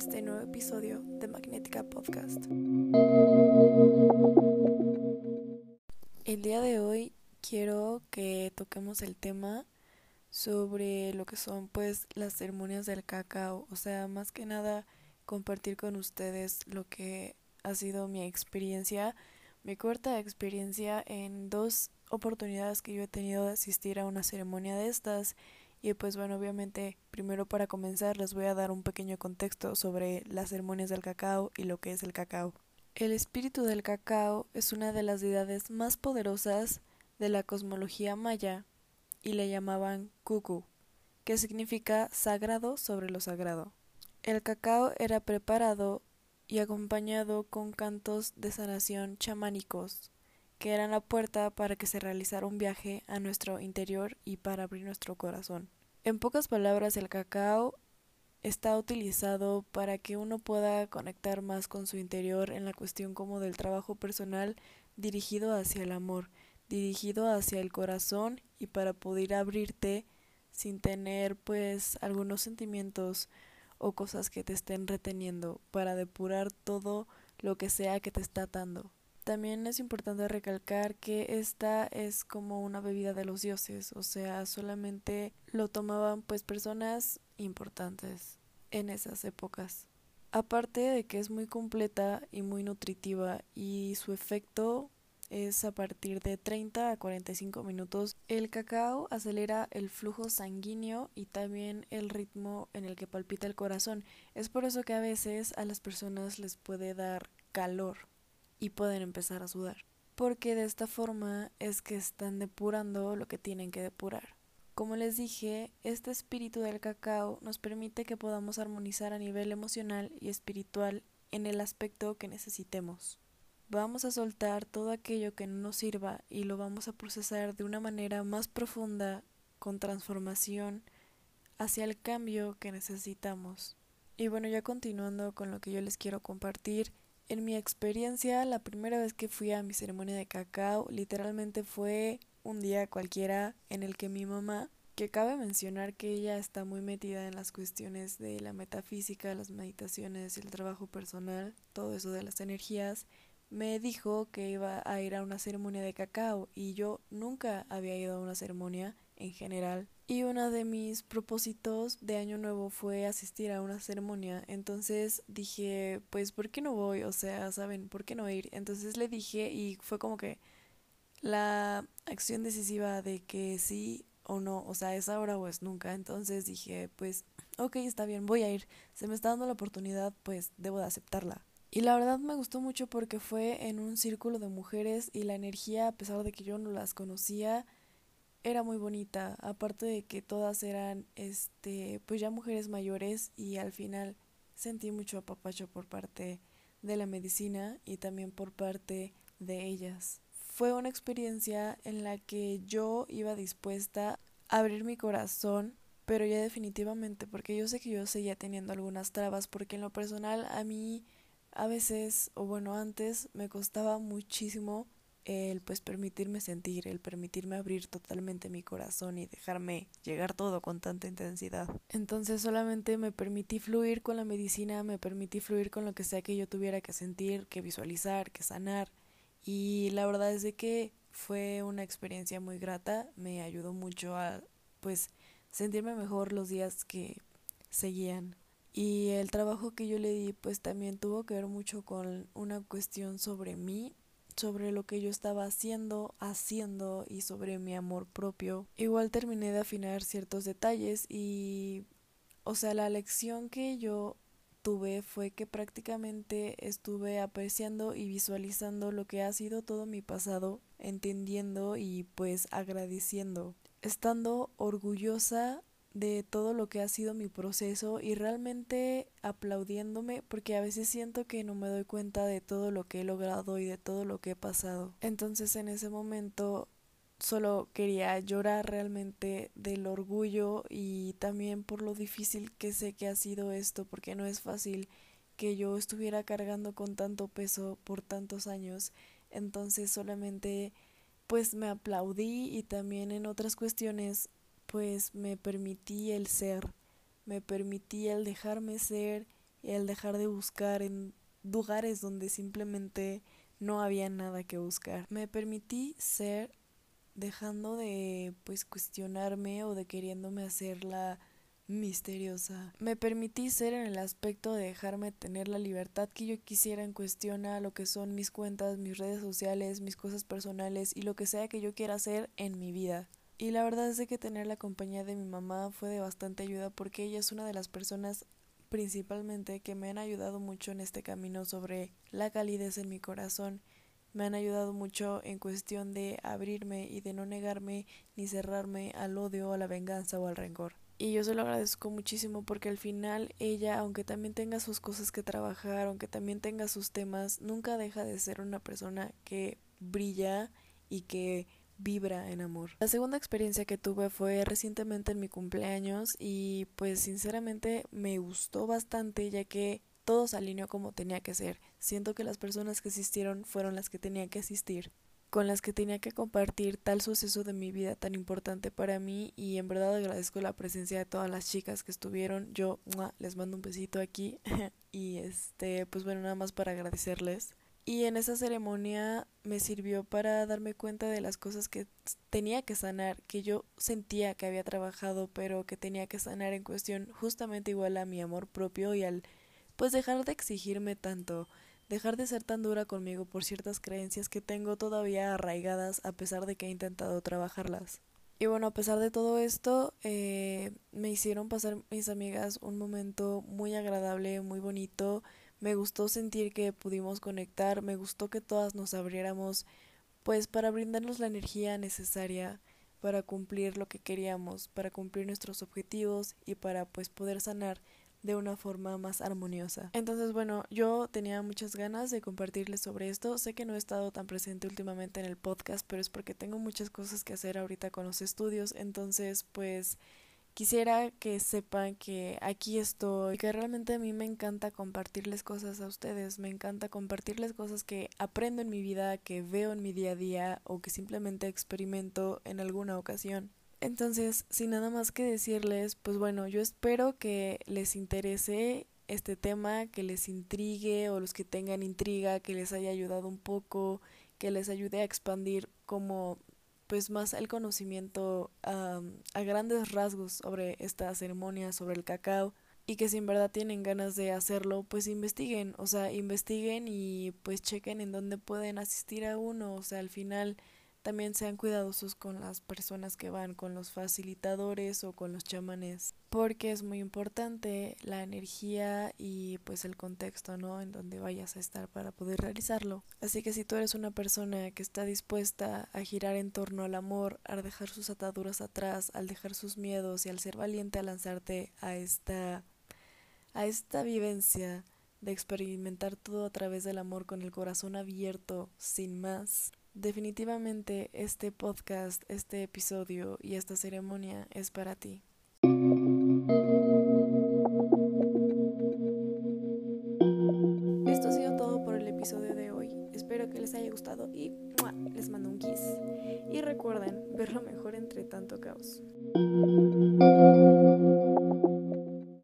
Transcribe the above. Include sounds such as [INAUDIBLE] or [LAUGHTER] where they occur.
este nuevo episodio de Magnética Podcast. El día de hoy quiero que toquemos el tema sobre lo que son pues las ceremonias del cacao, o sea, más que nada compartir con ustedes lo que ha sido mi experiencia, mi corta experiencia en dos oportunidades que yo he tenido de asistir a una ceremonia de estas y pues bueno, obviamente, primero para comenzar les voy a dar un pequeño contexto sobre las ceremonias del cacao y lo que es el cacao. El espíritu del cacao es una de las deidades más poderosas de la cosmología maya y le llamaban Cucu, que significa sagrado sobre lo sagrado. El cacao era preparado y acompañado con cantos de sanación chamánicos, que eran la puerta para que se realizara un viaje a nuestro interior y para abrir nuestro corazón. En pocas palabras, el cacao está utilizado para que uno pueda conectar más con su interior en la cuestión como del trabajo personal dirigido hacia el amor, dirigido hacia el corazón y para poder abrirte sin tener pues algunos sentimientos o cosas que te estén reteniendo para depurar todo lo que sea que te está atando. También es importante recalcar que esta es como una bebida de los dioses, o sea, solamente lo tomaban pues personas importantes en esas épocas. Aparte de que es muy completa y muy nutritiva y su efecto es a partir de 30 a 45 minutos. El cacao acelera el flujo sanguíneo y también el ritmo en el que palpita el corazón. Es por eso que a veces a las personas les puede dar calor y pueden empezar a sudar. Porque de esta forma es que están depurando lo que tienen que depurar. Como les dije, este espíritu del cacao nos permite que podamos armonizar a nivel emocional y espiritual en el aspecto que necesitemos. Vamos a soltar todo aquello que no nos sirva y lo vamos a procesar de una manera más profunda, con transformación, hacia el cambio que necesitamos. Y bueno, ya continuando con lo que yo les quiero compartir, en mi experiencia, la primera vez que fui a mi ceremonia de cacao, literalmente fue un día cualquiera en el que mi mamá, que cabe mencionar que ella está muy metida en las cuestiones de la metafísica, las meditaciones, el trabajo personal, todo eso de las energías, me dijo que iba a ir a una ceremonia de cacao y yo nunca había ido a una ceremonia en general y uno de mis propósitos de año nuevo fue asistir a una ceremonia. Entonces dije, pues, ¿por qué no voy? O sea, ¿saben? ¿Por qué no ir? Entonces le dije y fue como que la acción decisiva de que sí o no, o sea, es ahora o es nunca. Entonces dije, pues, ok, está bien, voy a ir. Se me está dando la oportunidad, pues, debo de aceptarla. Y la verdad me gustó mucho porque fue en un círculo de mujeres y la energía, a pesar de que yo no las conocía, era muy bonita, aparte de que todas eran este pues ya mujeres mayores y al final sentí mucho apapacho por parte de la medicina y también por parte de ellas. Fue una experiencia en la que yo iba dispuesta a abrir mi corazón, pero ya definitivamente, porque yo sé que yo seguía teniendo algunas trabas, porque en lo personal a mí a veces, o bueno, antes me costaba muchísimo el pues permitirme sentir, el permitirme abrir totalmente mi corazón y dejarme llegar todo con tanta intensidad. Entonces solamente me permití fluir con la medicina, me permití fluir con lo que sea que yo tuviera que sentir, que visualizar, que sanar. Y la verdad es de que fue una experiencia muy grata, me ayudó mucho a pues sentirme mejor los días que seguían. Y el trabajo que yo le di pues también tuvo que ver mucho con una cuestión sobre mí sobre lo que yo estaba haciendo, haciendo y sobre mi amor propio. Igual terminé de afinar ciertos detalles y, o sea, la lección que yo tuve fue que prácticamente estuve apreciando y visualizando lo que ha sido todo mi pasado, entendiendo y pues agradeciendo, estando orgullosa de todo lo que ha sido mi proceso y realmente aplaudiéndome porque a veces siento que no me doy cuenta de todo lo que he logrado y de todo lo que he pasado. Entonces en ese momento solo quería llorar realmente del orgullo y también por lo difícil que sé que ha sido esto porque no es fácil que yo estuviera cargando con tanto peso por tantos años. Entonces solamente pues me aplaudí y también en otras cuestiones pues me permití el ser, me permití el dejarme ser y el dejar de buscar en lugares donde simplemente no había nada que buscar. Me permití ser dejando de pues cuestionarme o de queriéndome hacerla misteriosa. Me permití ser en el aspecto de dejarme tener la libertad que yo quisiera en cuestión a lo que son mis cuentas, mis redes sociales, mis cosas personales y lo que sea que yo quiera hacer en mi vida. Y la verdad es de que tener la compañía de mi mamá fue de bastante ayuda porque ella es una de las personas principalmente que me han ayudado mucho en este camino sobre la calidez en mi corazón. Me han ayudado mucho en cuestión de abrirme y de no negarme ni cerrarme al odio, a la venganza o al rencor. Y yo se lo agradezco muchísimo porque al final ella, aunque también tenga sus cosas que trabajar, aunque también tenga sus temas, nunca deja de ser una persona que brilla y que vibra en amor. La segunda experiencia que tuve fue recientemente en mi cumpleaños y pues sinceramente me gustó bastante ya que todo se alineó como tenía que ser. Siento que las personas que asistieron fueron las que tenían que asistir, con las que tenía que compartir tal suceso de mi vida tan importante para mí y en verdad agradezco la presencia de todas las chicas que estuvieron. Yo les mando un besito aquí [LAUGHS] y este pues bueno, nada más para agradecerles. Y en esa ceremonia me sirvió para darme cuenta de las cosas que tenía que sanar, que yo sentía que había trabajado, pero que tenía que sanar en cuestión justamente igual a mi amor propio y al pues dejar de exigirme tanto, dejar de ser tan dura conmigo por ciertas creencias que tengo todavía arraigadas a pesar de que he intentado trabajarlas. Y bueno, a pesar de todo esto, eh, me hicieron pasar mis amigas un momento muy agradable, muy bonito, me gustó sentir que pudimos conectar, me gustó que todas nos abriéramos, pues para brindarnos la energía necesaria para cumplir lo que queríamos, para cumplir nuestros objetivos y para pues poder sanar de una forma más armoniosa. Entonces, bueno, yo tenía muchas ganas de compartirles sobre esto. Sé que no he estado tan presente últimamente en el podcast, pero es porque tengo muchas cosas que hacer ahorita con los estudios. Entonces, pues quisiera que sepan que aquí estoy, que realmente a mí me encanta compartirles cosas a ustedes, me encanta compartirles cosas que aprendo en mi vida, que veo en mi día a día o que simplemente experimento en alguna ocasión. Entonces, sin nada más que decirles, pues bueno, yo espero que les interese este tema, que les intrigue o los que tengan intriga, que les haya ayudado un poco, que les ayude a expandir como pues más el conocimiento a grandes rasgos sobre esta ceremonia, sobre el cacao y que si en verdad tienen ganas de hacerlo, pues investiguen, o sea, investiguen y pues chequen en dónde pueden asistir a uno, o sea, al final también sean cuidadosos con las personas que van, con los facilitadores o con los chamanes, porque es muy importante la energía y pues el contexto, ¿no? En donde vayas a estar para poder realizarlo. Así que si tú eres una persona que está dispuesta a girar en torno al amor, a dejar sus ataduras atrás, al dejar sus miedos y al ser valiente a lanzarte a esta a esta vivencia de experimentar todo a través del amor con el corazón abierto, sin más, Definitivamente este podcast, este episodio y esta ceremonia es para ti. Esto ha sido todo por el episodio de hoy. Espero que les haya gustado y les mando un kiss. Y recuerden ver lo mejor entre tanto caos.